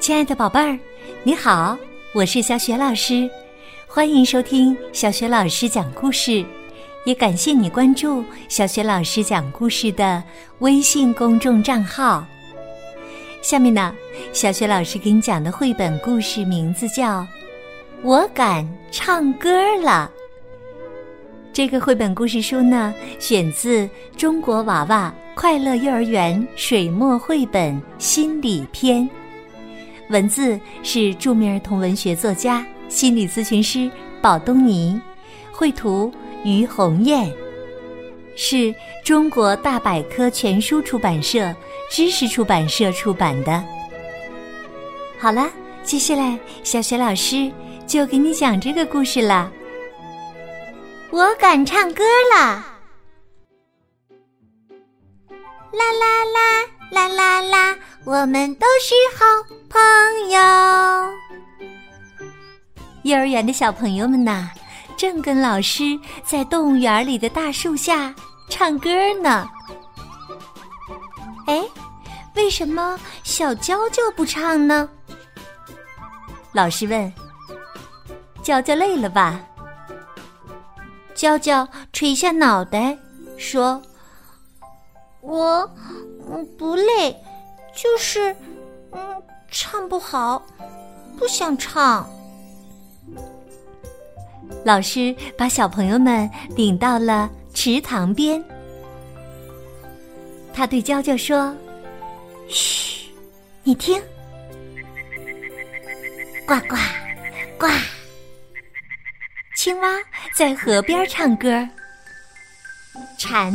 亲爱的宝贝儿，你好，我是小雪老师，欢迎收听小雪老师讲故事，也感谢你关注小雪老师讲故事的微信公众账号。下面呢，小雪老师给你讲的绘本故事名字叫《我敢唱歌了》。这个绘本故事书呢，选自《中国娃娃快乐幼儿园水墨绘本心理篇》。文字是著名儿童文学作家、心理咨询师宝东尼，绘图于红艳，是中国大百科全书出版社知识出版社出版的。好了，接下来小雪老师就给你讲这个故事了。我敢唱歌了，啦啦啦啦啦啦，我们都是好。朋友，幼儿园的小朋友们呐，正跟老师在动物园里的大树下唱歌呢。哎，为什么小娇娇不唱呢？老师问。娇娇累了吧？娇娇垂下脑袋说：“我不累，就是嗯。”唱不好，不想唱。老师把小朋友们领到了池塘边，他对娇娇说：“嘘，你听，呱呱呱，青蛙在河边唱歌，蝉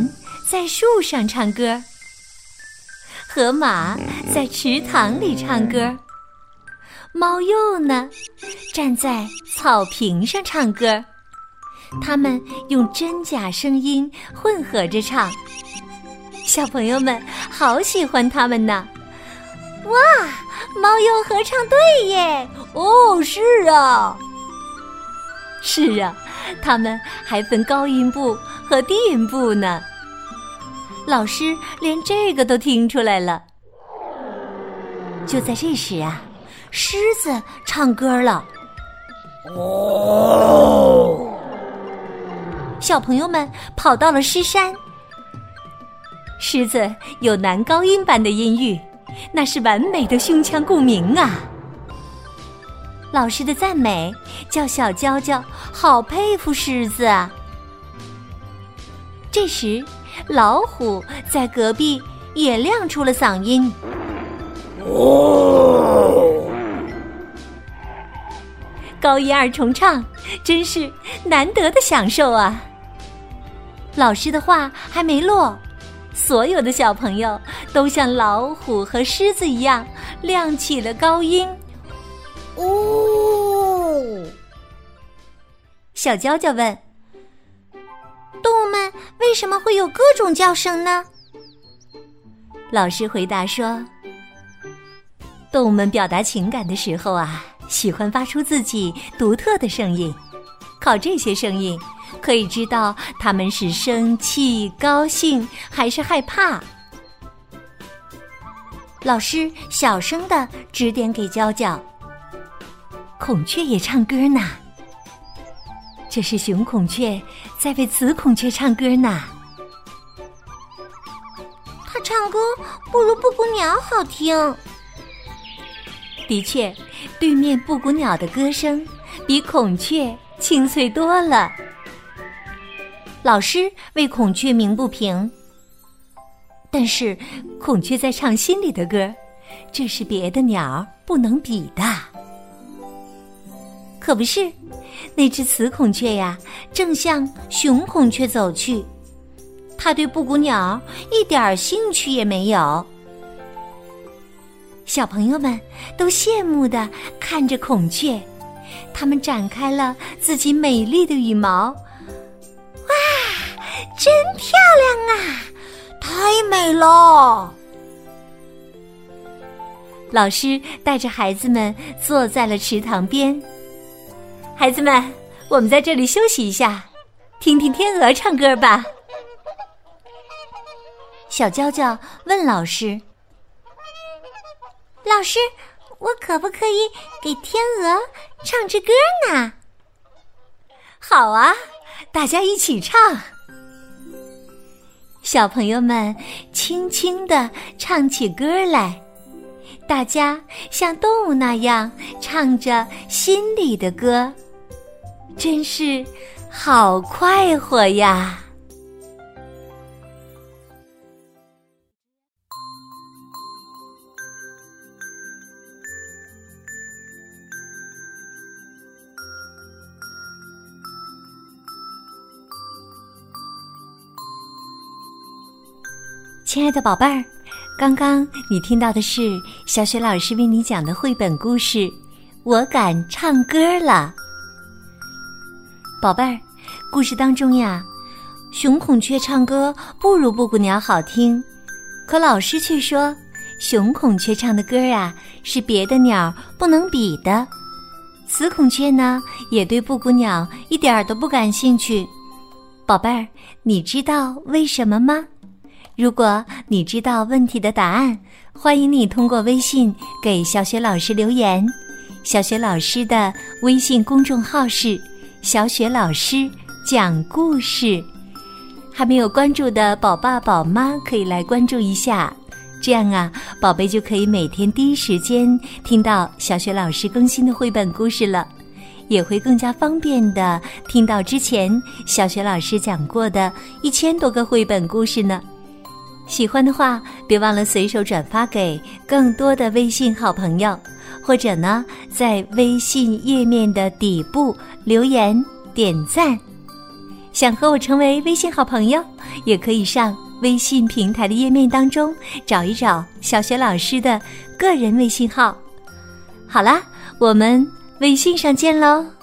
在树上唱歌。”河马在池塘里唱歌，猫鼬呢，站在草坪上唱歌。它们用真假声音混合着唱，小朋友们好喜欢它们呢。哇，猫鼬合唱队耶！哦，是啊，是啊，他们还分高音部和低音部呢。老师连这个都听出来了。就在这时啊，狮子唱歌了。哦！小朋友们跑到了狮山。狮子有男高音般的音域，那是完美的胸腔共鸣啊！老师的赞美叫小娇娇好佩服狮子啊。这时。老虎在隔壁也亮出了嗓音。哦，高音二重唱，真是难得的享受啊！老师的话还没落，所有的小朋友都像老虎和狮子一样亮起了高音。哦，小娇娇问。为什么会有各种叫声呢？老师回答说：“动物们表达情感的时候啊，喜欢发出自己独特的声音。靠这些声音，可以知道它们是生气、高兴还是害怕。”老师小声的指点给娇娇：“孔雀也唱歌呢。”这是雄孔雀在为雌孔雀唱歌呢。它唱歌不如布谷鸟好听。的确，对面布谷鸟的歌声比孔雀清脆多了。老师为孔雀鸣不平，但是孔雀在唱心里的歌，这是别的鸟不能比的。可不是。那只雌孔雀呀，正向雄孔雀走去，它对布谷鸟一点兴趣也没有。小朋友们都羡慕的看着孔雀，它们展开了自己美丽的羽毛。哇，真漂亮啊！太美了！老师带着孩子们坐在了池塘边。孩子们，我们在这里休息一下，听听天鹅唱歌吧。小娇娇问老师：“老师，我可不可以给天鹅唱支歌呢？好啊，大家一起唱。小朋友们轻轻的唱起歌来，大家像动物那样唱着心里的歌，真是好快活呀！亲爱的宝贝儿，刚刚你听到的是小雪老师为你讲的绘本故事《我敢唱歌了》。宝贝儿，故事当中呀，雄孔雀唱歌不如布谷鸟好听，可老师却说雄孔雀唱的歌啊是别的鸟不能比的。雌孔雀呢也对布谷鸟一点儿都不感兴趣。宝贝儿，你知道为什么吗？如果你知道问题的答案，欢迎你通过微信给小雪老师留言。小雪老师的微信公众号是“小雪老师讲故事”，还没有关注的宝爸宝妈可以来关注一下，这样啊，宝贝就可以每天第一时间听到小雪老师更新的绘本故事了，也会更加方便的听到之前小雪老师讲过的一千多个绘本故事呢。喜欢的话，别忘了随手转发给更多的微信好朋友，或者呢，在微信页面的底部留言点赞。想和我成为微信好朋友，也可以上微信平台的页面当中找一找小学老师的个人微信号。好啦，我们微信上见喽。